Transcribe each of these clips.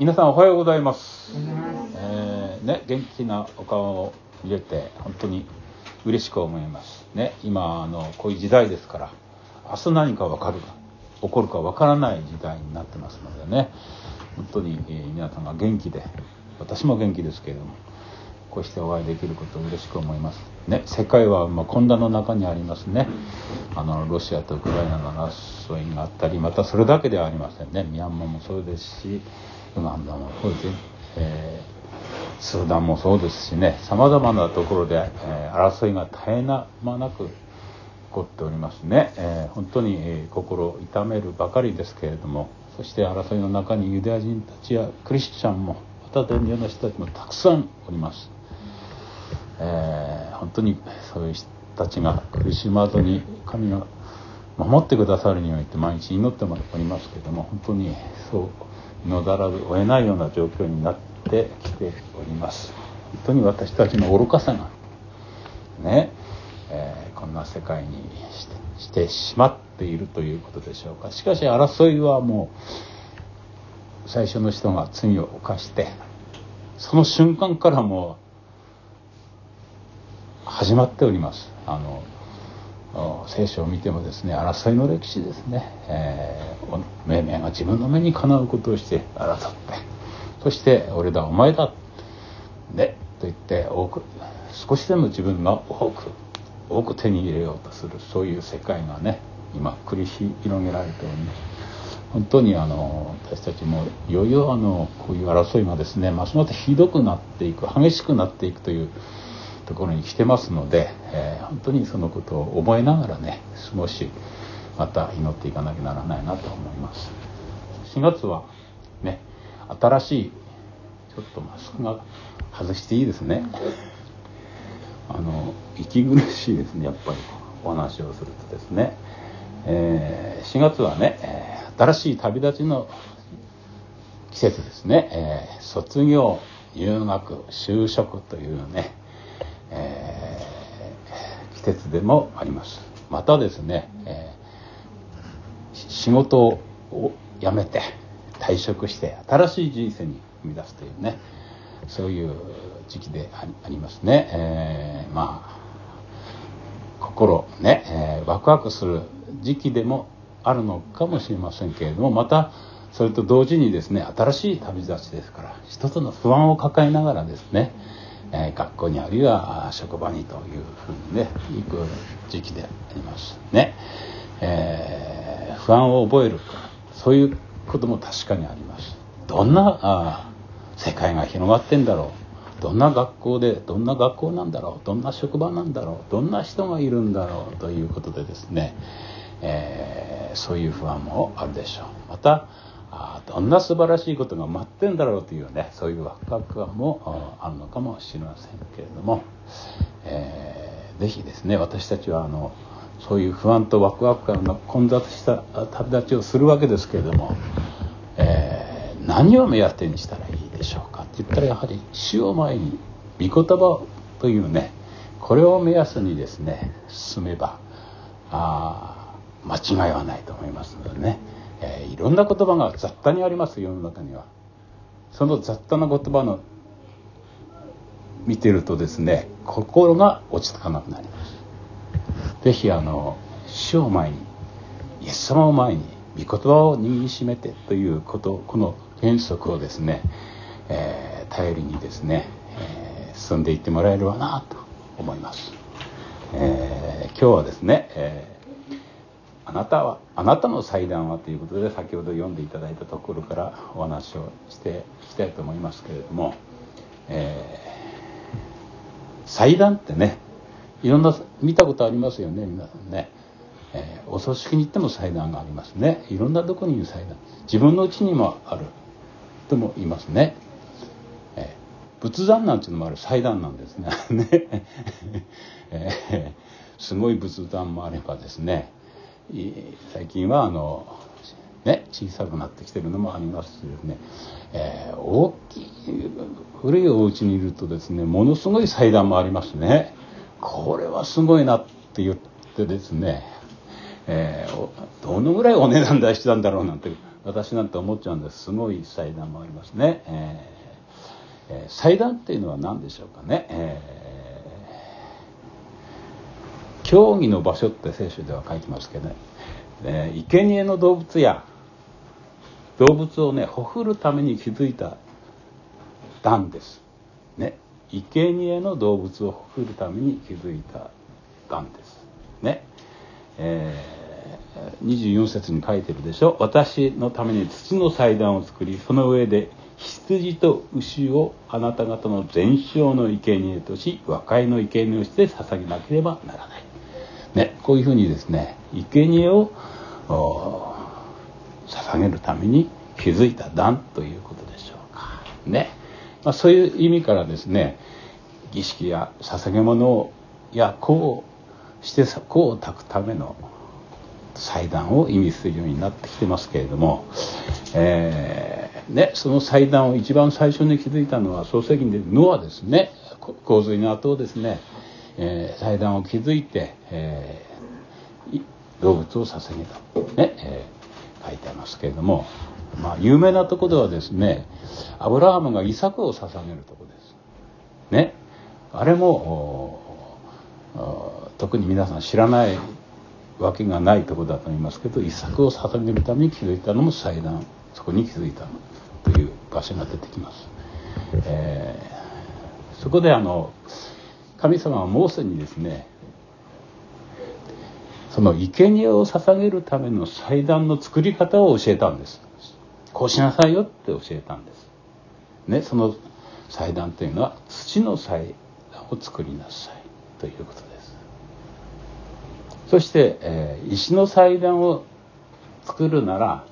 はい、皆さんおはようございます。えーね、元気なお顔を見れて本当に嬉しく思います。ね、今あのこういう時代ですから、明日何かわかるか起こるかわからない時代になってますのでね、本当に、えー皆さんが元気で、私も元気ですけれども、こうしてお会いできることを嬉しく思います。ね、世界はまあ混乱の中にありますね。あのロシアとウクライナの争いがあったり、またそれだけではありませんね。ミャンマーもそうですし、ウガンダもそうですし、えースーダンもそうですしね、さまざまなところで、えー争いが絶え間なく起こっておりますね。えー本当に、えー心を痛めるばかりですけれども、そして争いの中にユダヤ人たちやクリスチャンも、また伝統の人たちもたくさんおります。えー本当にそういう人たちが苦しまずに神が守ってくださるようにって毎日祈っておりますけれども本当にそう祈らずを得ないような状況になってきております。本当に私たちの愚かさがね、えーこんな世界にしてしてしまっているということでしょうか。しかし争いはもう最初の人が罪を犯してその瞬間からもう始まっております。あの聖書を見てもですね争いの歴史ですね、えー命名が自分の目にかなうことをして争ってそして「俺だお前だ」ねと言って多く少しでも自分が多く多く手に入れようとするそういう世界がね今繰り広げられております。本当にあの私たちもいよいよあのこういう争いがですねますますひどくなっていく激しくなっていくというところに来てますので、えー本当にそのことを覚えながらね過ごしまた祈っていかなきゃならないなと思います。4月はね新しいちょっとマスクが外していいですね。あの息苦しいですねやっぱり。お話をするとですね、えー4月はね、新しい旅立ちの季節ですね、えー卒業入学就職というね、えー季節でもあります。またですね、えー仕事を辞めて退職して新しい人生に踏み出すというねそういう時期でありますね、えーまあ心ね、えーワクワクする時期でもあるのかもしれませんけれどもまたそれと同時にですね新しい旅立ちですから一つの不安を抱えながらですね、え学校にあるいは職場にというふうにね行く時期でありますね、えー不安を覚えるそういうことも確かにあります。どんなあ世界が広がってんだろう。どんな学校でどんな学校なんだろう。どんな職場なんだろう。どんな人がいるんだろう。ということでですね、えーそういう不安もあるでしょう。またあどんな素晴らしいことが待ってんだろうというねそういうワクワク感もあるのかもしれませんけれども、えーぜひですね私たちはあのそういう不安とワクワク感が混雑した旅立ちをするわけですけれども、えー何を目当てにしたらいいでしょうかって言ったらやはり死を前に御言葉というねこれを目安にですね進めばあ間違いはないと思いますのでね、えーいろんな言葉が雑多にあります世の中には。その雑多な言葉の見てるとですね心が落ち着かなくなります。ぜひあの死を前にイエス様を前に御言葉を握りしめてということこの原則をですね、えー頼りにですね、えー進んでいってもらえればなと思います、えー今日はですね、えーあなたはあなたの祭壇はということで先ほど読んでいただいたところからお話をしていきたいと思いますけれども、えー祭壇ってねいろんな見たことありますよね皆さんね、えーお葬式に行っても祭壇がありますね。いろんなとこにいる祭壇自分の家にもある。とも言いますね、えー仏壇なんていうのもある。祭壇なんですね。ね、えーすごい仏壇もあればですね。最近はあのね、小さくなってきてるのもありますしですね、えー大きい古いお家にいるとですねものすごい祭壇もありますね。これはすごいなって言ってですね、えーどのぐらいお値段出してたんだろうなんて私なんて思っちゃうんです。すごい祭壇もありますね、えー、祭壇っていうのは何でしょうかね、えー、競技の場所って聖書では書いてますけどね、えー、生贄の動物や動物をねほふるために築いた壇です。ね。生贄の動物をほふるために築いた壇です。ね。えー24節に書いてるでしょ。私のために土の祭壇を作りその上で羊と牛をあなた方の全焼の生贄とし和解の生贄をして捧げなければならない、ね、こういうふうにですね生贄を捧げるために築いた壇ということでしょうか。ね、まあ、そういう意味からですね儀式や捧げ物や香をして香を焚くための祭壇を意味するようになってきてますけれども、えー、ね、その祭壇を一番最初に築いたのは創世記でノアですね。洪水の後ですね、えー、祭壇を築いて、えー、動物を捧げた、ねえー、書いてありますけれども、まあ、有名なとこではですねアブラハムがイサクを捧げるとこです。ね、あれも特に皆さん知らないわけがないとこだと思いますけど一作を捧げるために築いたのも祭壇そこに築いたという場所が出てきます、えー、そこであの神様はモーセにですねその生贄を捧げるための祭壇の作り方を教えたんです。こうしなさいよって教えたんです。ねその祭壇というのは土の祭壇を作りなさいということです。そして、えー、石の祭壇を作るなら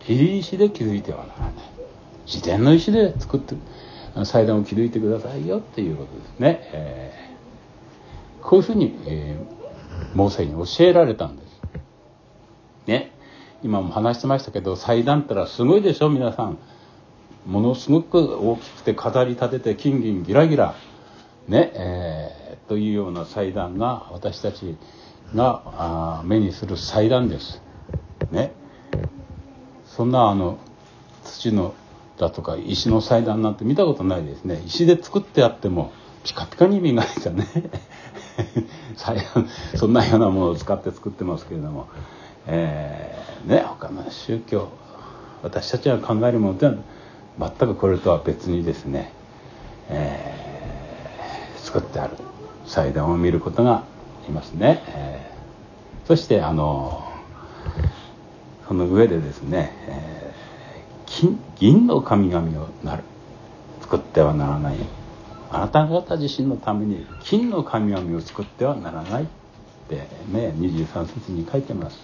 切り石で築いてはならない。自然の石で作って祭壇を築いてくださいよっていうことですね、えー、こういうふうに、えー、モーセに教えられたんです。ね。今も話してましたけど祭壇ったらすごいでしょ皆さん。ものすごく大きくて飾り立てて金銀ギラギラ。ね。えー、というような祭壇が私たちが目にする祭壇です。ね。そんなあの土のだとか石の祭壇なんて見たことないですね。石で作ってあってもピカピカに磨いたね。そんなようなものを使って作ってますけれども、えー、ね他の宗教私たちが考えるものでは全くこれとは別にですね、えー、作ってある祭壇を見ることがいますね、えー、そしてあのその上でですね、えー、金銀の神々をなる。作ってはならない。あなた方自身のために金の神々を作ってはならないってね23節に書いてます。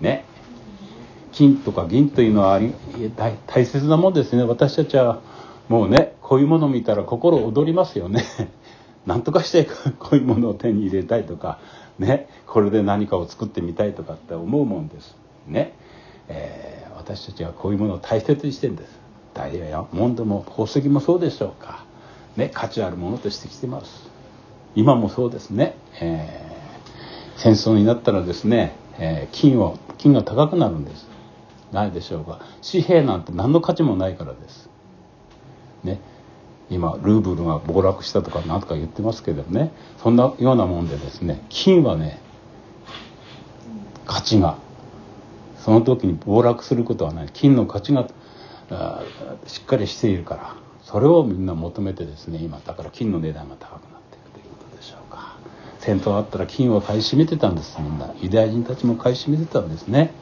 ね。金とか銀というのは大切なもんですね。私たちはもうねこういうものを見たら心躍りますよね。何とかしてこういうものを手に入れたいとかね。これで何かを作ってみたいとかって思うもんです。ね、えー、私たちはこういうものを大切にしてるんです。ダイヤやモンドも宝石もそうでしょうか。ね価値あるものとしてきてます。今もそうですね、えー、戦争になったらですね、えー、金を金が高くなるんです。ないでしょうか。紙幣なんて何の価値もないからです。ね。今ルーブルが暴落したとか何とか言ってますけどね。そんなようなもんでですね金はね価値がその時に暴落することはない。金の価値がしっかりしているから。それをみんな求めてですね今だから金の値段が高くなっているということでしょうか。戦争あったら金を買い占めてたんですみんな。ユダヤ人たちも買い占めてたんですね。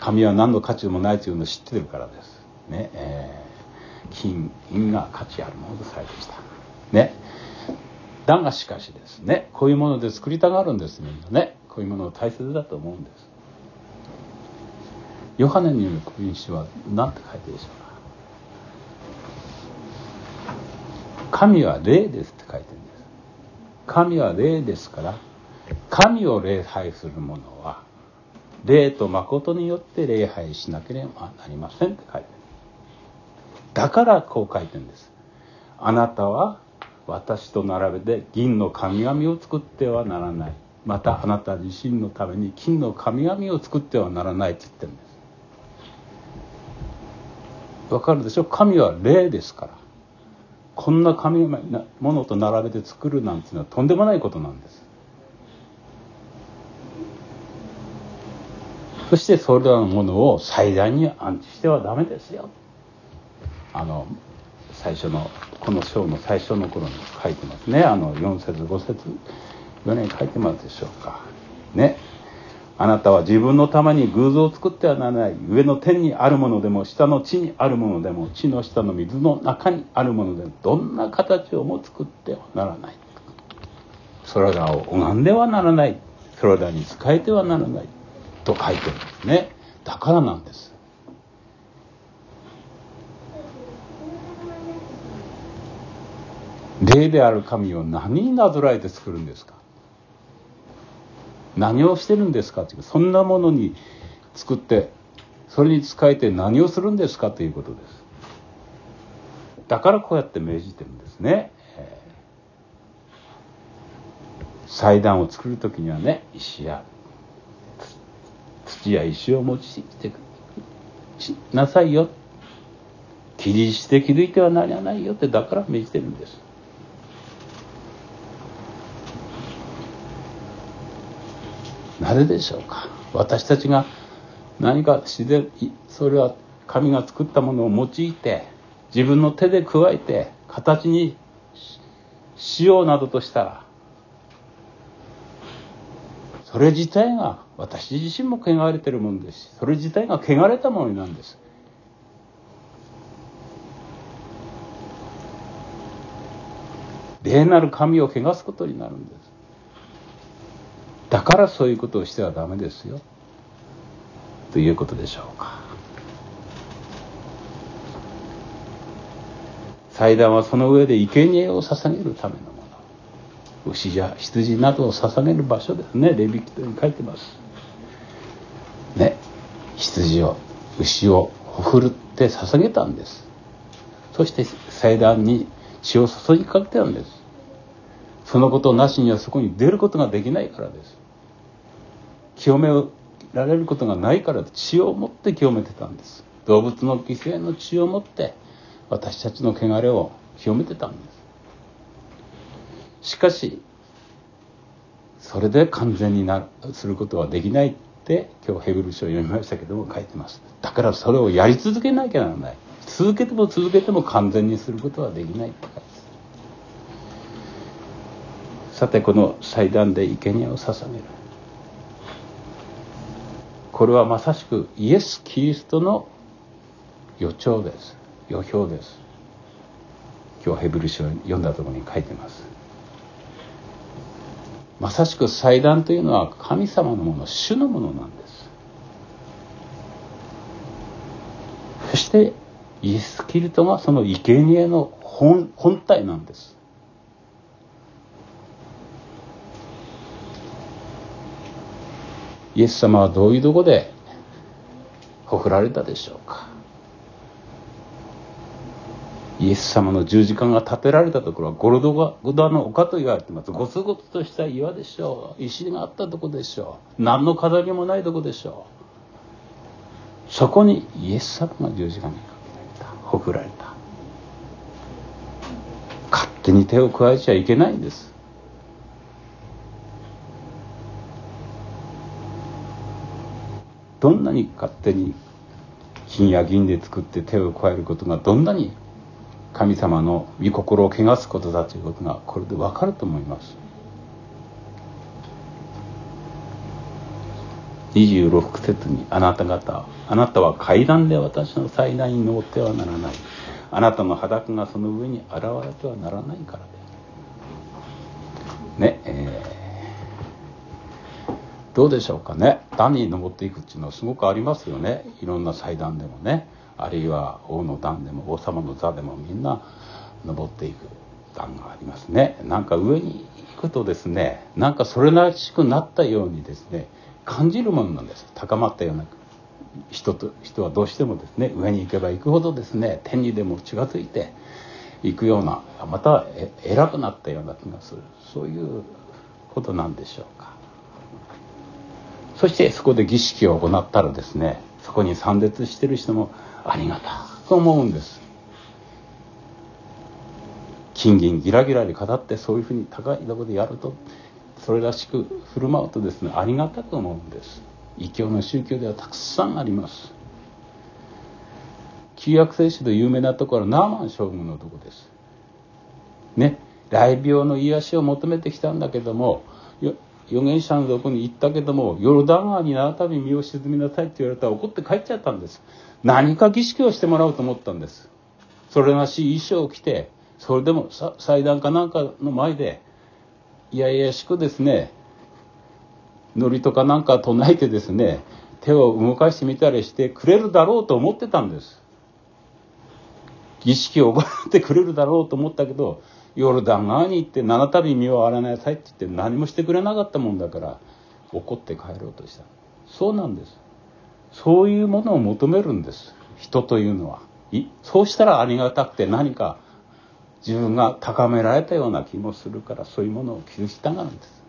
神は何の価値もないというのを知ってるからです。ね、えー。金銀が価値あるものとされてきた。ね。だがしかしですねこういうもので作りたがるんですみんなね。こういうものを大切だと思うんです。ヨハネによる福音書は何て書いてるでしょうか？神は霊ですって書いてるんです。神は霊ですから神を礼拝する者は霊と誠によって礼拝しなければなりませんって書いてる。だからこう書いてるんです。あなたは私と並べて銀の神々を作ってはならない。またあなた自身のために金の神々を作ってはならないって言ってるんです。わかるでしょ？神は霊ですから。こんな神ものと並べて作るなんていうのはとんでもないことなんです。そしてそれらのものを祭壇に安置してはダメですよ。あの最初のこの章の最初の頃に書いてますね。あの4節5節4年書いてますでしょうか。ね。あなたは自分のために偶像を作ってはならない。上の天にあるものでも下の地にあるものでも地の下の水の中にあるものでもどんな形をも作ってはならない。それらを拝んではならない。それらに仕えてはならない。と書いてるんですね。だからなんです。霊である神を何になぞらえて作るんですか？何をしてるんですかっていうそんなものに作ってそれに仕えて何をするんですかということです。だからこうやって命じてるんですね、えー、祭壇を作る時にはね石や土や石を用いてなさいよ。切りして気づいてはなりゃないよってだから命じてるんです。なぜでしょうか。私たちが何か自然それは神が作ったものを用いて自分の手で加えて形にしようなどとしたらそれ自体が私自身も汚れてるものですしそれ自体が汚れたものなんです。霊なる神を汚すことになるんです。だからそういうことをしてはダメですよ。ということでしょうか。祭壇はその上で生贄を捧げるためのもの。牛や羊などを捧げる場所ですね。レビキトに書いてます。ね。羊を牛をほふるって捧げたんです。そして祭壇に血を注ぎかけたんです。そのことなしにはそこに出ることができないからです。清められることがないから血を持って清めてたんです。動物の犠牲の血を持って私たちの汚れを清めてたんです。しかしそれで完全になすることはできないって今日ヘブル書を読みましたけども書いてます。だからそれをやり続けなきゃならない。続けても続けても完全にすることはできないって書いてさてこの祭壇で生贄を捧げる。これはまさしくイエス・キリストの予兆です。予表です。今日ヘブル書を読んだところに書いてます。まさしく祭壇というのは神様のもの主のものなんです。そしてイエス・キリストがその生贄の本本体なんです。イエス様はどういうとこでほふられたでしょうか？イエス様の十字架が建てられたところはゴロドゴダの丘と言われてます。ゴツゴツとした岩でしょう。石があったとこでしょう。何の飾りもないとこでしょう。そこにイエス様が十字架にかけられた。ほふられた。勝手に手を加えちゃいけないんです。どんなに勝手に金や銀で作って手を加えることがどんなに神様の御心を汚すことだということがこれでわかると思います。26節にあなた方あなたは階段で私の祭壇に登ってはならない。あなたの裸がその上に現れてはならないからでねえーどうでしょうかね。段に登っていくっていうのはすごくありますよね。いろんな祭壇でもね。あるいは王の段でも王様の座でもみんな登っていく段がありますね。なんか上に行くとですねなんかそれらしくなったようにですね感じるものなんです。高まったような人と人はどうしてもですね上に行けば行くほどですね天にでも近づいていくようなまた偉くなったような気がする。そういうことなんでしょうか。そしてそこで儀式を行ったらですねそこに参列してる人もありがたく思うんです。金銀ギラギラで語ってそういうふうに高いとこでやるとそれらしく振る舞うとですねありがたく思うんです。異教の宗教ではたくさんあります。旧約聖書で有名なところはナーマン将軍のとこです。ね。雷病の癒しを求めてきたんだけども預言者のとこに行ったけどもヨルダン川に七度身を沈みなさいって言われたら怒って帰っちゃったんです。何か儀式をしてもらおうと思ったんです。それらしい衣装を着てそれでも祭壇かなんかの前でいやいやしくですね祝詞とかなんか唱えてですね手を動かしてみたりしてくれるだろうと思ってたんです。儀式を行ってくれるだろうと思ったけどヨルダン川に行って七度に身を洗わなさいって言って何もしてくれなかったもんだから怒って帰ろうとした。そうなんです。そういうものを求めるんです。人というのは。そうしたらありがたくて何か自分が高められたような気もするからそういうものを傷したがるんです。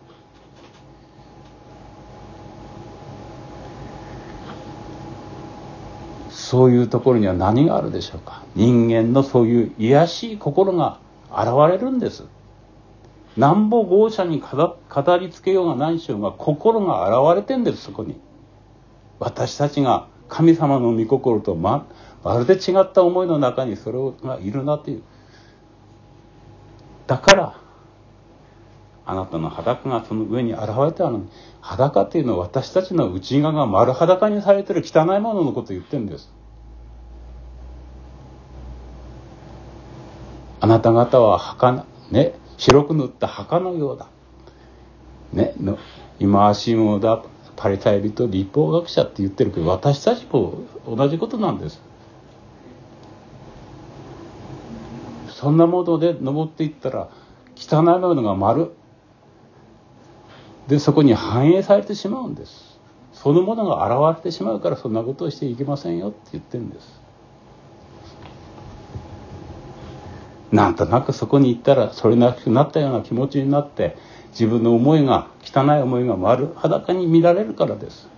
そういうところには何があるでしょうか。人間のそういう卑しい心が現れるんです。なんぼ豪奢に語りつけようがないしようが心が現れてんですそこに。私たちが神様の御心とままるで違った思いの中にそれがいるなという。だからあなたの裸がその上に現れたのに裸っていうのは私たちの内側が丸裸にされてる汚いもののことを言ってるんです。あなた方は墓ね白く塗った墓のようだ。ねの今足もだパリサイ人立法学者って言ってるけど私たちも同じことなんです。そんなもので登っていったら汚いものが丸。でそこに反映されてしまうんです。そのものが現れてしまうからそんなことをしていけませんよって言ってるんです。なんとなくそこに行ったらそれなくなったような気持ちになって自分の思いが汚い思いが丸裸に見られるからです。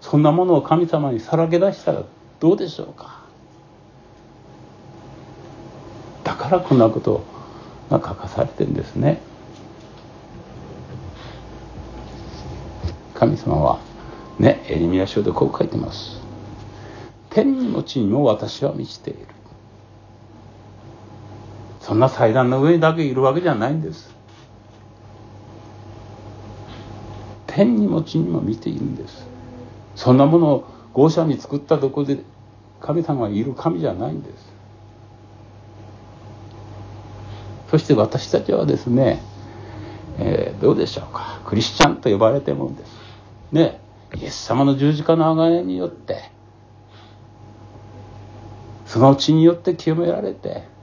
そんなものを神様にさらけ出したらどうでしょうか。だからこんなことが書かされてるんですね。神様はねエリミア書でこう書いてます。天にも地にも私は満ちている。そんな祭壇の上にだけいるわけじゃないんです。天にも地にも見ているんです。そんなものを豪奢に作ったとこで神様がいる神じゃないんです。そして私たちはですね、えー、どうでしょうか。クリスチャンと呼ばれてるもんです。ねイエス様の十字架の贖いによってその血によって清められて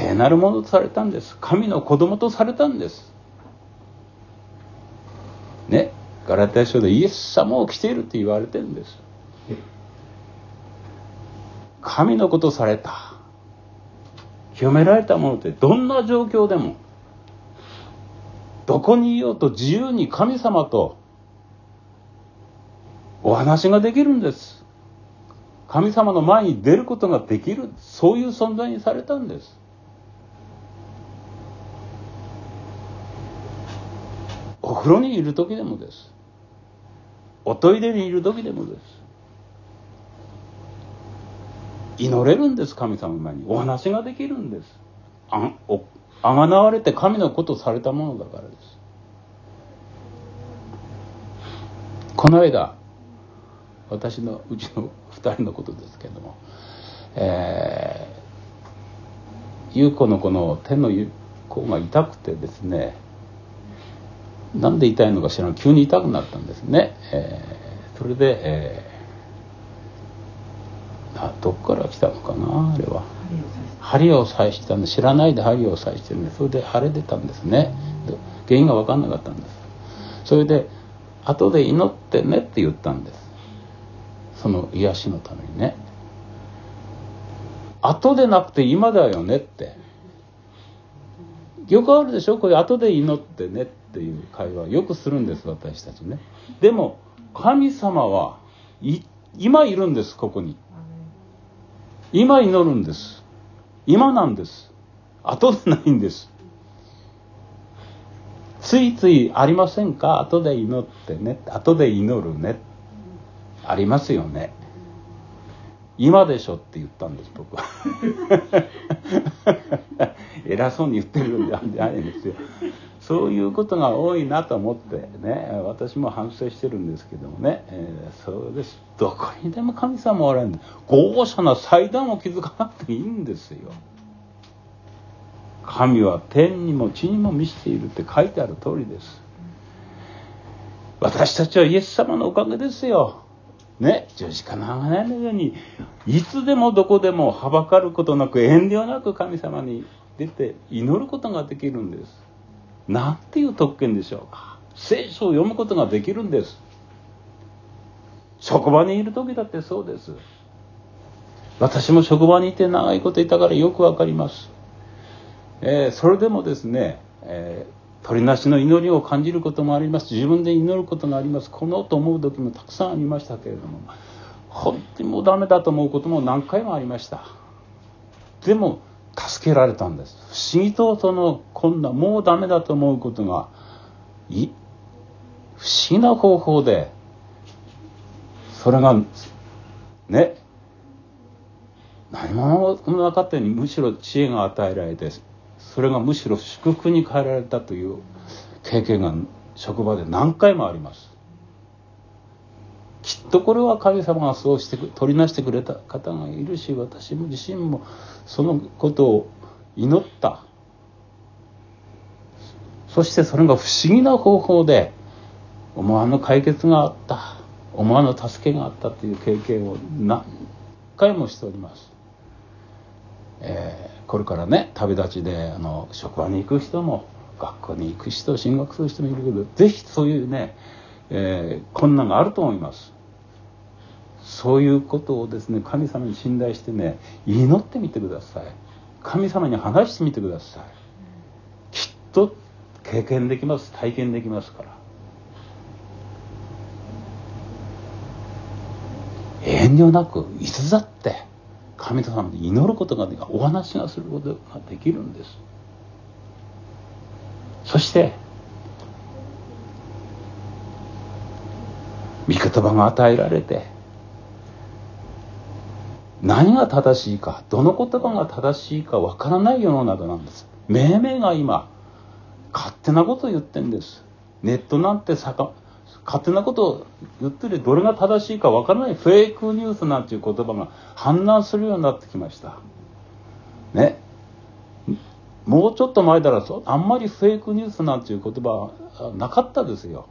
聖なるものとされたんです。神の子供とされたんです。ね？ガラテヤ書でイエス様を来ているって言われてるんです。神のことされた。清められたものってどんな状況でも。どこにいようと自由に神様とお話ができるんです。神様の前に出ることができる。そういう存在にされたんです。お風呂にいる時でもです。おトイレにいる時でもです。祈れるんです神様に。お話ができるんです。あおあがなわれて神のことされたものだからです。この間私のうちの2人のことですけどもえー、優子のこの手の甲が痛くてですねなんで痛いのか知らん。急に痛くなったんですね、えー、それで、えー、あどっから来たのかなあれは。針を刺したんで知らないで針を刺してるんでそれで腫れ出たんですね。原因が分かんなかったんです。それで後で祈ってねって言ったんです。その癒しのためにね。後でなくて今だよねって。よくあるでしょ？これ後で祈ってねって。いう会話よくするんです私たちね。でも神様は今いるんですここに。今祈るんです。今なんです。後でないんです。ついついありませんか？後で祈ってね。後で祈るね。ありますよね。今でしょって言ったんです僕は。偉そうに言ってるんじゃないんですよそういうことが多いなと思ってね私も反省してるんですけどもね、えー、そうです。どこにでも神様おられる。豪奢な祭壇を築かなくていいんですよ。神は天にも地にも満ちているって書いてある通りです。私たちはイエス様のおかげですよ。ね十字架の鋼のようにいつでもどこでもはばかることなく遠慮なく神様に出て祈ることができるんです。なんていう特権でしょうか。聖書を読むことができるんです。職場にいる時だってそうです。私も職場にいて長いこといたからよくわかります。えー、それでもですね、えー、鳥なしの祈りを感じることもあります。自分で祈ることがあります。このと思う時もたくさんありましたけれども本当にもうダメだと思うことも何回もありました。でも助けられたんです。不思議とそのこんなもうダメだと思うことがい不思議な方法でそれがね何もなかったようにむしろ知恵が与えられてそれがむしろ祝福に変えられたという経験が職場で何回もあります。きっとこれは神様がそうして取りなしてくれた方がいるし私も自身もそのことを祈った。そしてそれが不思議な方法で思わぬ解決があった。思わぬ助けがあったという経験を何回もしております、えーこれからね旅立ちであの職場に行く人も学校に行く人進学する人もいるけど是非そういうね、えー、困難があると思います。そういうことをですね神様に信頼してね祈ってみてください。神様に話してみてください。きっと経験できます。体験できますから。遠慮なくいつだって神様に祈ることができるお話がすることができるんです。そして御言葉が与えられて何が正しいかどの言葉が正しいかわからない世の中なんです。命名が今勝手なことを言ってんです。ネットなんてさか勝手なことを言ってるどれが正しいかわからないフェイクニュースなんていう言葉が氾濫するようになってきました。ね。もうちょっと前だらあんまりフェイクニュースなんていう言葉はなかったですよ。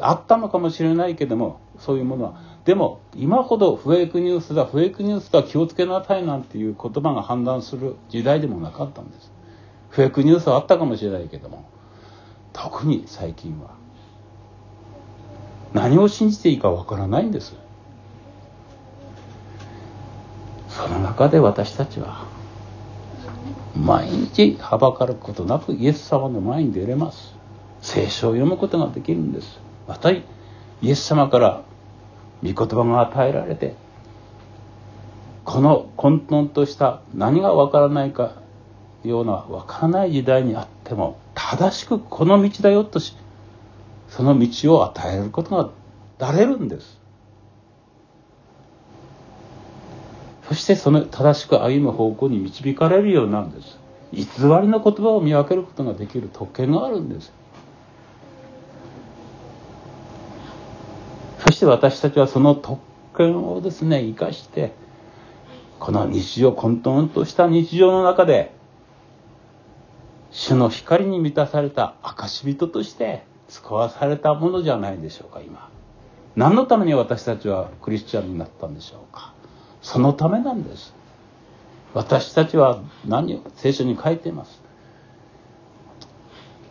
あったのかもしれないけどもそういうものはでも今ほどフェイクニュースだフェイクニュースだ気をつけなさいなんていう言葉が氾濫する時代でもなかったんです。フェイクニュースはあったかもしれないけども特に最近は。何を信じていいかわからないんです。その中で私たちは毎日はばかることなくイエス様の前に出れます。聖書を読むことができるんです。またイエス様から御言葉が与えられてこの混沌とした何がわからないかようなわからない時代にあっても正しくこの道だよとしその道を与えることがなれるんです。そしてその正しく歩む方向に導かれるようなんです。偽りの言葉を見分けることができる特権があるんです。して私たちはその特権をですね生かしてこの日常混沌とした日常の中で主の光に満たされた証人として使わされたものじゃないでしょうか今。何のために私たちはクリスチャンになったんでしょうか。そのためなんです。私たちは何を聖書に書いています。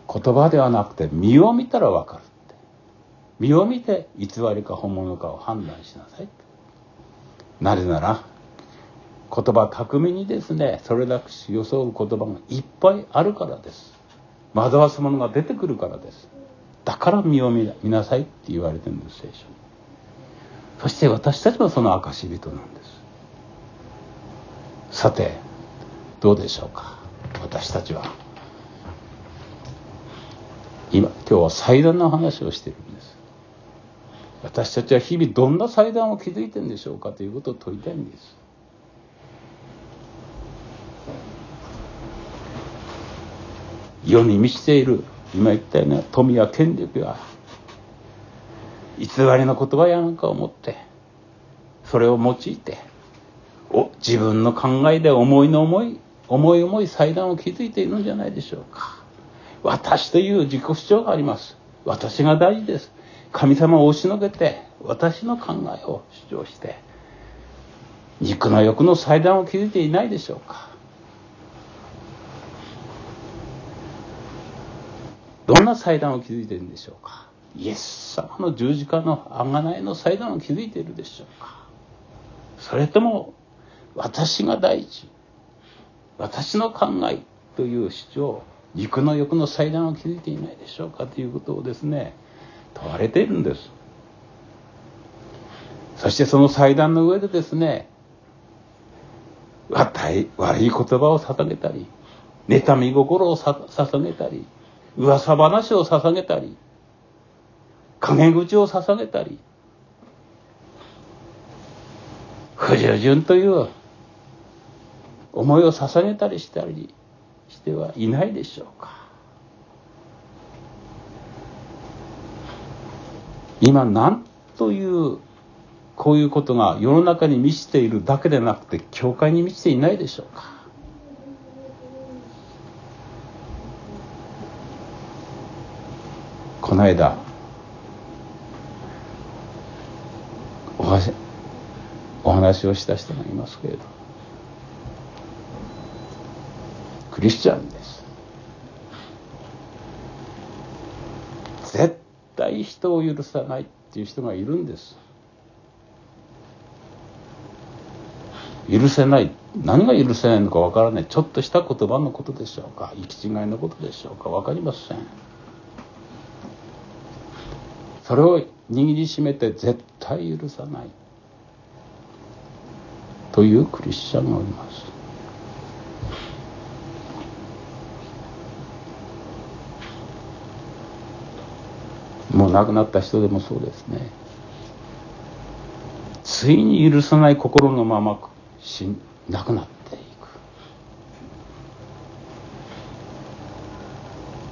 言葉ではなくて身を見たら分かる。身を見て偽りか本物かを判断しなさい。なぜなら言葉巧みにですねそれだけ装う言葉がいっぱいあるからです。惑わすものが出てくるからです。だから身を見なさいって言われてるんです聖書そして私たちはその証人なんです。さてどうでしょうか。私たちは今今日は祭壇の話をしている。私たちは日々どんな祭壇を築いてるんでしょうかということを問いたいんです。世に満ちている今言ったような富や権力や偽りの言葉やなんかを持ってそれを用いてお自分の考えで思いの思い思い思い祭壇を築いているんじゃないでしょうか。私という自己主張があります。私が大事です。神様を押しのけて私の考えを主張して肉の欲の祭壇を築いていないでしょうか。どんな祭壇を築いているんでしょうか。イエス様の十字架の贖いの祭壇を築いているでしょうか。それとも私が大事私の考えという主張肉の欲の祭壇を築いていないでしょうかということをですね問われているんです。そしてその祭壇の上でですね悪い悪い言葉を捧げたり妬み心を捧げたり噂話を捧げたり陰口を捧げたり不従順という思いを捧げたりしたりしてはいないでしょうか。今何というこういうことが世の中に満ちているだけでなくて教会に満ちていないでしょうか。この間お話をした人がいますけれどクリスチャンです絶対人を許さないっていう人がいるんです。許せない。何が許せないのかわからない。ちょっとした言葉のことでしょうか。行き違いのことでしょうか。分かりません。それを握りしめて絶対許さない。というクリスチャンがおります。亡くなった人でもそうですね。ついに許さない心のまま死亡くなっていく。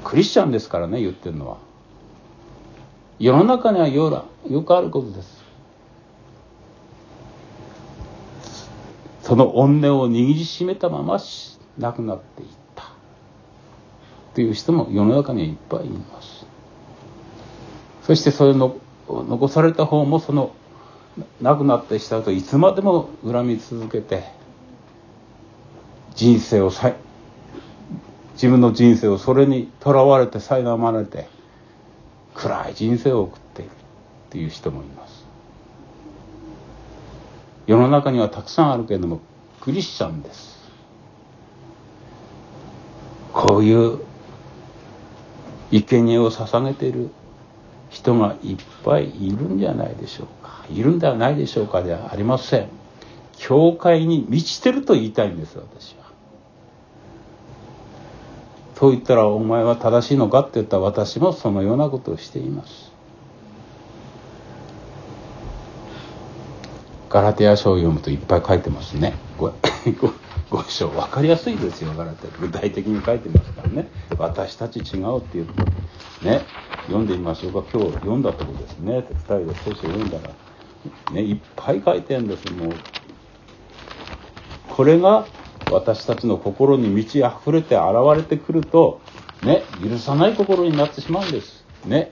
クリスチャンですからね言ってるのは。世の中にはよよくあることです。その怨念を握りしめたまま亡くなっていった。という人も世の中にはいっぱいいます。そしてそれの残された方もその亡くなってしたといつまでも恨み続けて人生をさ自分の人生をそれにとらわれて苛まれて暗い人生を送っているっていう人もいます。世の中にはたくさんあるけれどもクリスチャンです。こういう生贄を捧げている人がいっぱいいるんじゃないでしょうか。いるんではないでしょうかではありません。教会に満ちてると言いたいんです私は。そう言ったらお前は正しいのかって言ったら私もそのようなことをしています。ガラテヤ書を読むといっぱい書いてますね。ごご章分かりやすいですよ。ガラテヤ具体的に書いてますからね。私たち違うっていうことね。読んでみましょうか。今日読んだとこですね。2人で聖書読んだら。ねいっぱい書いてるんですもう。これが私たちの心に満ち溢れて現れてくるとね許さない心になってしまうんです。ね。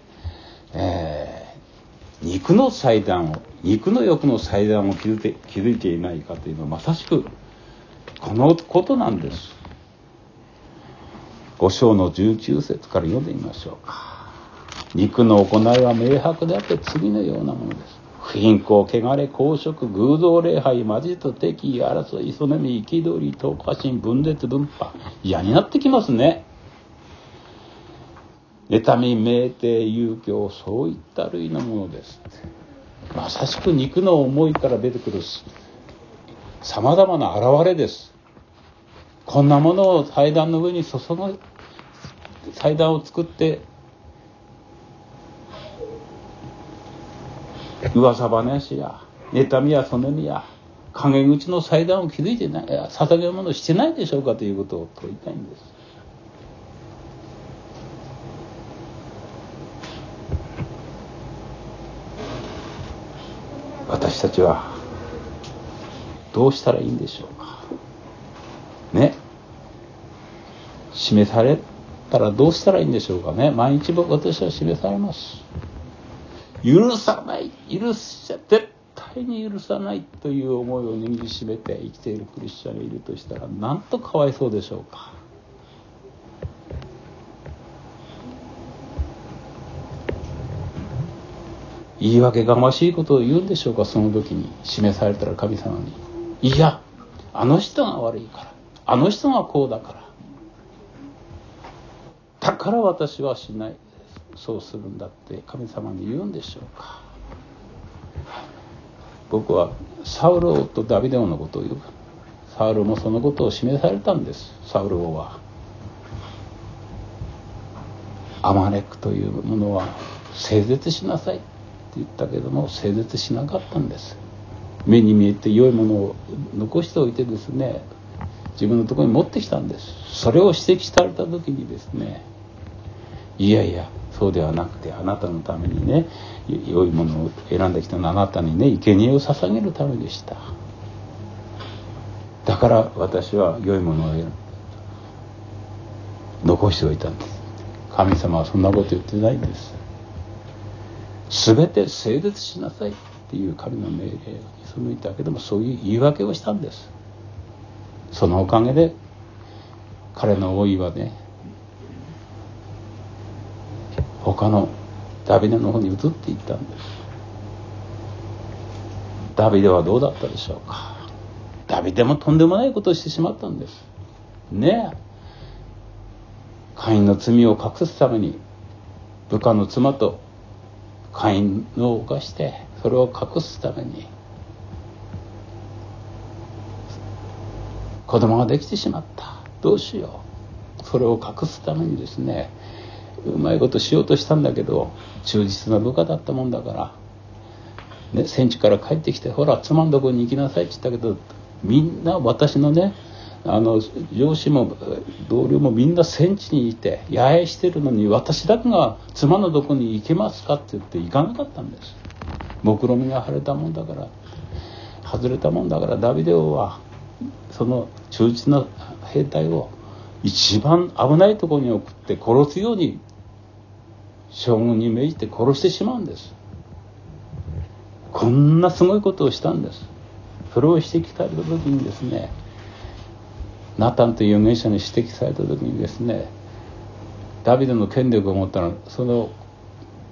えー、肉の祭壇を肉の欲の祭壇を築いて築いていないかというのはまさしくこのことなんです五章の19節から読んでみましょうか肉の行いは明白であって次のようなものです。不貧困、汚れ、公職、偶像礼拝、魔術、敵意、争い、そねみ、憤り、投下心、分裂、分派。嫌になってきますね。妬み、酩酊、遊興、そういった類のものです。まさしく肉の思いから出てくる様々な現れです。こんなものを祭壇の上に注ぐ祭壇を作って噂話や妬みやそねみや陰口の祭壇を築いてない捧げ物してないでしょうかということを問いたいんです。私たちはどうしたらいいんでしょうか。ね。示されたらどうしたらいいんでしょうかね。毎日私は示されます。許さない。許しちゃ絶対に許さないという思いを握りしめて生きているクリスチャンがいるとしたらなんとかわいそうでしょうか。言い訳がましいことを言うんでしょうか。その時に示されたら神様に。いやあの人が悪いから。あの人がこうだから。だから私はしない。そうするんだって神様に言うんでしょうか。僕はサウロとダビデオのことを言う。サウルもそのことを示されたんです。サウル王は。アマレクというものは整絶しなさいって言ったけども整絶しなかったんです。目に見えて良いものを残しておいてですね自分のところに持ってきたんです。それを指摘された時にですねいやいやそうではなくてあなたのためにね良いものを選んできたのはあなたにね生贄を捧げるためでした。だから私は良いものを残しておいたんです。神様はそんなこと言ってないんです。全て整絶しなさいっていう神の命令に背いたけどもそういう言い訳をしたんです。そのおかげで彼の老いはね他のダビデの方に移っていったんです。ダビデはどうだったでしょうか。ダビデもとんでもないことをしてしまったんです。ね。え会員の罪を隠すために部下の妻と会員を犯してそれを隠すために子供ができてしまった。どうしよう。それを隠すためにですねうまいことしようとしたんだけど忠実な部下だったもんだから、ね、戦地から帰ってきてほら妻のとこに行きなさいって言ったけどみんな私のねあの上司も同僚もみんな戦地にいて野営してるのに私だけが妻のとこに行けますかって言って行かなかったんです。目論見みが晴れたもんだから外れたもんだからダビデ王はその忠実な兵隊を一番危ないところに送って殺すように将軍に命じて殺してしまうんです。こんなすごいことをしたんです。それを指摘された時にですねナタンという預言者に指摘された時にですねダビデの権力を持ったらその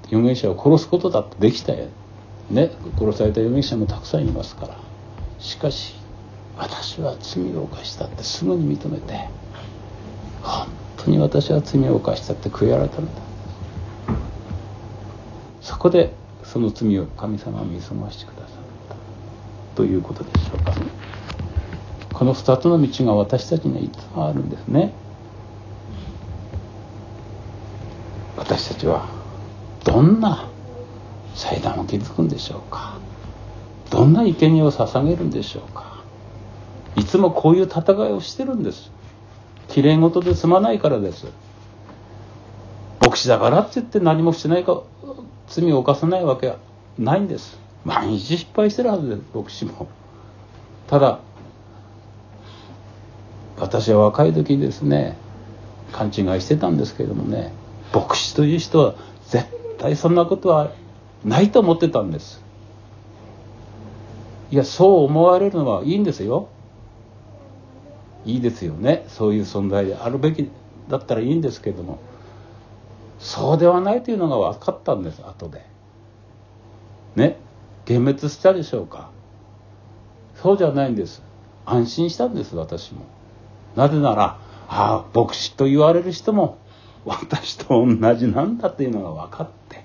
預言者を殺すことだってできたよね。殺された預言者もたくさんいますから。しかし私は罪を犯したってすぐに認めて本当に私は罪を犯したって悔い改めた。そこでその罪を神様は見過ごしてくださったということでしょうか。この2つの道が私たちにはいつもあるんですね。私たちはどんな祭壇を築くんでしょうか。どんな生贄を捧げるんでしょうか。いつもこういう戦いをしてるんです。きれい事で済まないからです。牧師だからって言って何もしてないか罪を犯さないわけはないんです。毎日失敗してるはずです牧師も。ただ私は若い時ですね勘違いしてたんですけれどもね牧師という人は絶対そんなことはないと思ってたんです。いやそう思われるのはいいんですよ。いいですよね。そういう存在であるべきだったらいいんですけども。そうではないというのが分かったんです後で。ね。幻滅したでしょうか。そうじゃないんです。安心したんです私も。なぜならああ牧師と言われる人も私と同じなんだというのが分かって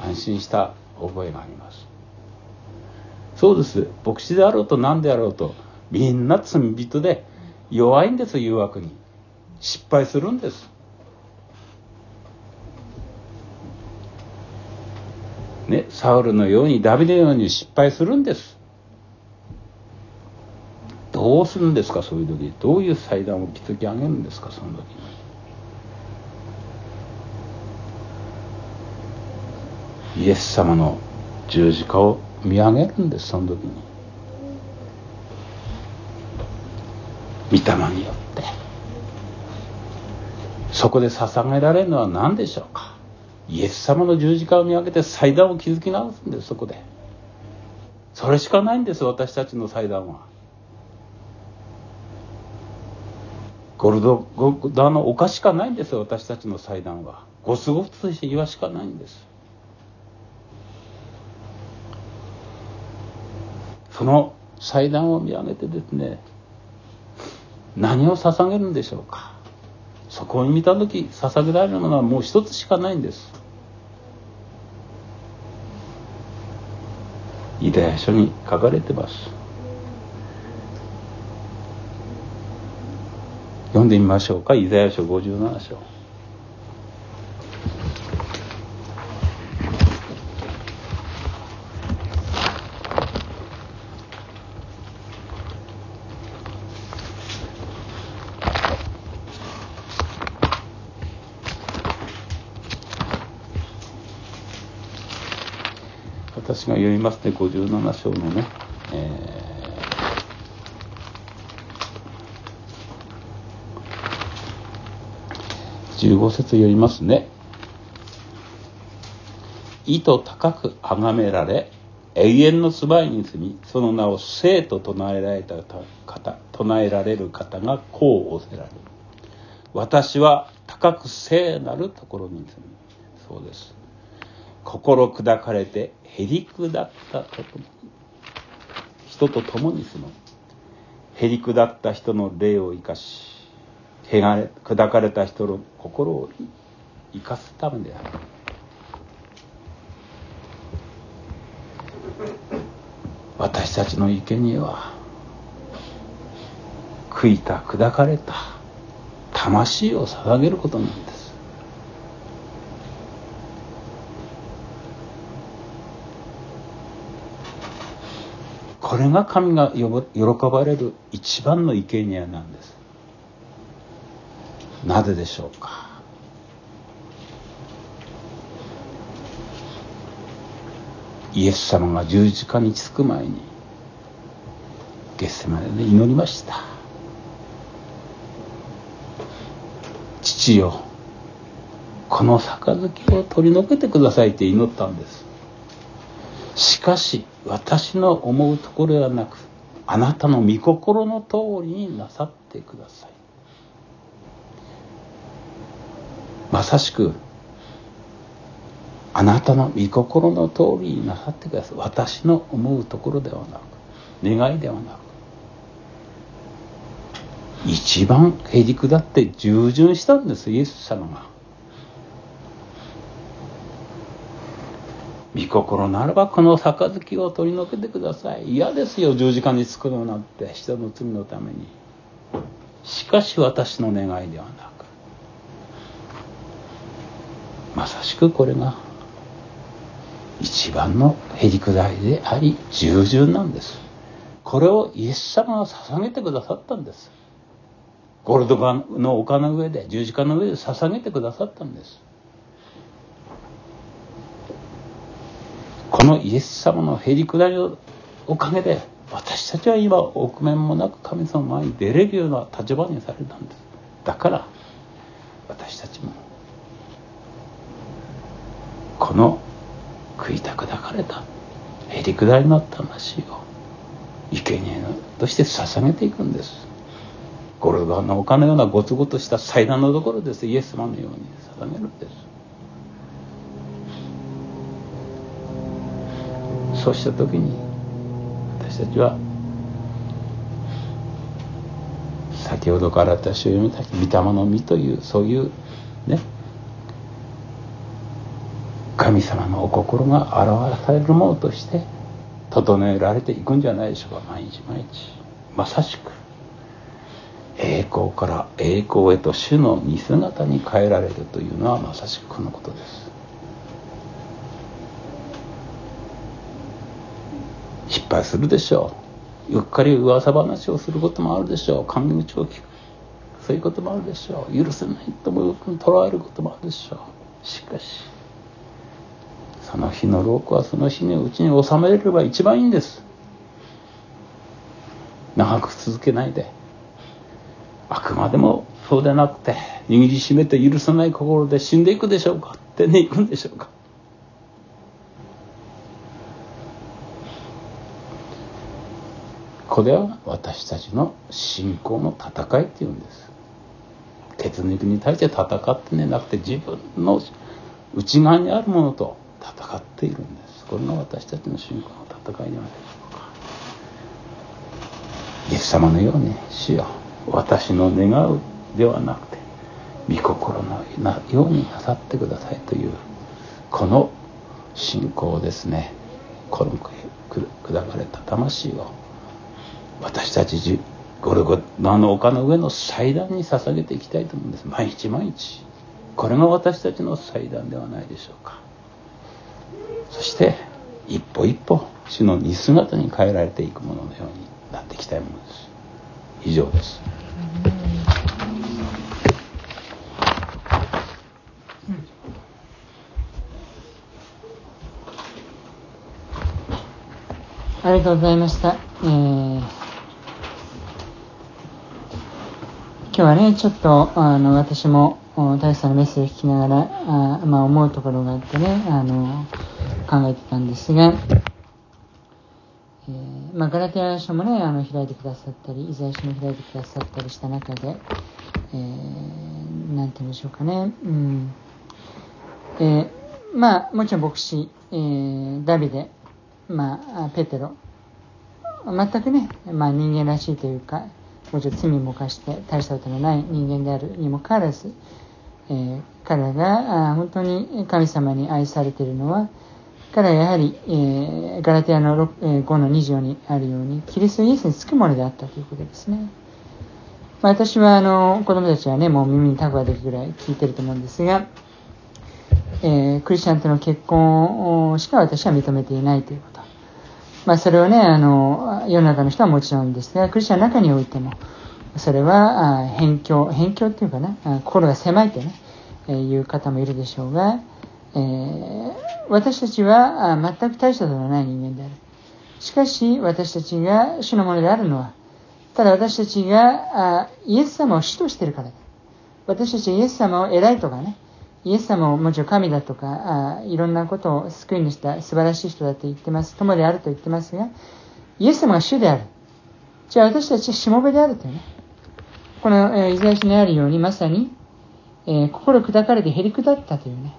安心した覚えがあります。そうです。牧師であろうと何であろうとみんな罪人で弱いんです誘惑に。失敗するんです。ねサウルのようにダビデのように失敗するんです。どうするんですかそういう時。どういう祭壇を築き上げるんですかその時。にイエス様の十字架を見上げるんですその時に。御霊によって。そこで捧げられるのは何でしょうか？イエス様の十字架を見上げて祭壇を築き直すんですそこで。それしかないんです私たちの祭壇は。ゴルドダの丘しかないんです私たちの祭壇は。ゴスゴスとして岩しかないんです。その祭壇を見上げてですね何を捧げるんでしょうか。そこを見た時捧げられるものはもう一つしかないんです。イダヤ書に書かれてます。読んでみましょうか。イザヤ書57章。私が読みますね57章のね、えー15節読みますね。意図高く崇められ、永遠の住まいに住み、その名を生と唱えられた方、唱えられる方がこう仰せられる。私は高く聖なるところに住み、そうです。心砕かれてへりくだったととも、人と共に住む。へりくだった人の霊を生かし、汚れ砕かれた人の心を生かすためである私たちの生贄は悔いた砕かれた魂を捧げることなんですこれが神が喜ばれる一番の生贄なんです。なぜでしょうか？イエス様が十字架につく前にゲッセマネで祈りました。父よこの杯を取り除けてくださいって祈ったんです。しかし私の思うところではなくあなたの御心の通りになさってください。まさしくあなたの御心の通りになさってください。私の思うところではなく願いではなく一番へりくだって従順したんですイエス様が。御心ならばこの杯を取り除けてください。嫌ですよ十字架につくのなんて。人の罪のために。しかし私の願いではなく。まさしくこれが一番のへりくだりであり従順なんです。これをイエス様が捧げてくださったんです。ゴールドの丘の上で十字架の上で捧げてくださったんです。このイエス様のへりくだりのおかげで私たちは今臆面もなく神様の前に出れるような立場にされたんです。だから私たちもこの食いたく抱かれたへりくだりの魂を生贄として捧げていくんです。ゴルゴの丘のようなゴツゴツした祭壇のところですイエス様のように捧げるんです。そうした時に私たちは先ほどから私を読みた御霊の実というそういうね神様のお心が表されるものとして整えられていくんじゃないでしょうか毎日毎日。まさしく栄光から栄光へと主の似姿に変えられるというのはまさしくこのことです。敗するでしょう。うっかり噂話をすることもあるでしょう。勘口を聞く。そういうこともあるでしょう。許せないとも捉えることもあるでしょう。しかしその日の労苦はその日のうちに収めれれば一番いいんです。長く続けないで。あくまでもそうでなくて握りしめて許さない心で死んでいくでしょうか。手に行くんでしょうか。これは私たちの信仰の戦いっていうんです。血肉に対して戦ってねなくて自分の内側にあるものと戦っているんです。これが私たちの信仰の戦いではないでしょうか。イエス様のように主よ。私の願うではなくて御心のようになさってくださいというこの信仰ですね。この砕かれた魂を私たちゴルゴあの丘の上の祭壇に捧げていきたいと思うんです。毎日毎日。これが私たちの祭壇ではないでしょうか。そして一歩一歩主の似姿に変えられていくもののようになっていきたいものです。以上です、ありがとうございました。えー、今日はね、ちょっと、あの、私も、大さんのメッセージを聞きながら、あまあ、思うところがあってね、あの、考えてたんですが、えー、まあ、ガラテヤ書もね、あの、開いてくださったり、イザヤ書も開いてくださったりした中で、えー、なんて言うんでしょうかね、うん。えー、まあ、もちろん牧師、えー、ダビデ、まあ、ペテロ、全くね、まあ、人間らしいというか、もちろん罪も犯して大したことのない人間であるにもかかわらず、えー、彼が本当に神様に愛されているのは、彼はやはり、えー、ガラテヤの6、え、5の24にあるように、キリストイエスにつくものであったということですね。まあ、私は、あの、子供たちはね、もう耳にタコができるぐらい聞いてると思うんですが、えー、クリスチャンとの結婚しか私は認めていないということ。まあ、それをね、あの、世の中の人はもちろんですが、クリスチャンの中においても、それは、辺境、辺境っていうかな、心が狭いってね、え、いう方もいるでしょうが、えー、私たちは全く大したことのない人間である。しかし、私たちが主のものであるのは、ただ私たちがイエス様を主としているからだ。私たちはイエス様を偉いとかね、イエス様をもちろん神だとか、あいろんなことを救いにした素晴らしい人だと言ってます。友であると言ってますが、イエス様が主である。じゃあ私たちはしもべであるというね。この、えー、イザヤ書にあるように、まさに、えー、心砕かれてへり下ったというね。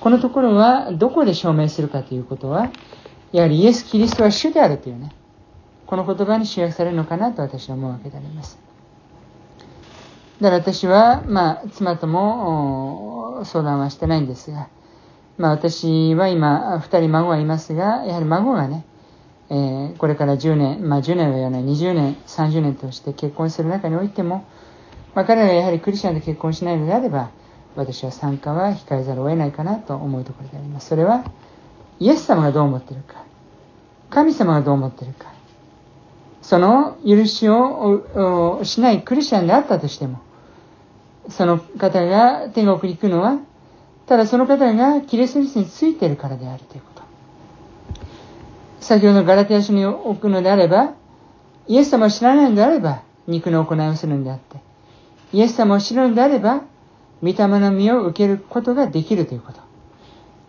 このところはどこで証明するかということは、やはりイエス・キリストは主であるというね、この言葉に集約されるのかなと私は思うわけであります。だから私は、まあ、妻とも相談はしてないんですが、まあ私は今、二人孫がいますが、やはり孫がね、えー、これから10年、まあ10年は言わない、20年、30年として結婚する中においても、まあ彼らがやはりクリスチャンで結婚しないのであれば、私は参加は控えざるを得ないかなと思うところであります。それは、イエス様がどう思っているか、神様がどう思っているか、その許しをしないクリスチャンであったとしても、その方が天国に行くのは、ただその方がキリストについているからであるということ。先ほどのガラテヤ書に置くのであれば、イエス様を知らないのであれば、肉の行いをするのであって、イエス様を知るのであれば、御霊の実を受けることができるということ。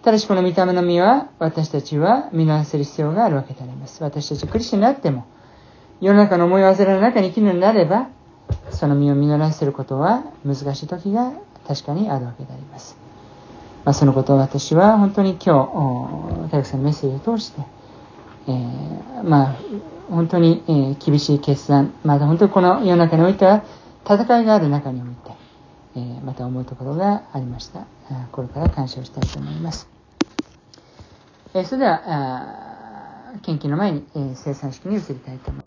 ただしこの御霊の実は私たちは見直せる必要があるわけであります。私たちクリスチャンになっても世の中の思い忘れの中に生きるのであればその実を実らせることは難しい時が確かにあるわけであります。まあ、そのことを私は本当に今日、大学さんのメッセージを通して、えー、まあ、本当に、えー、厳しい決断、また本当にこの世の中においては戦いがある中において、えまた思うところがありました。これから感謝をしたいと思います。えそれでは、献金の前に、え生産式に移りたいと思います。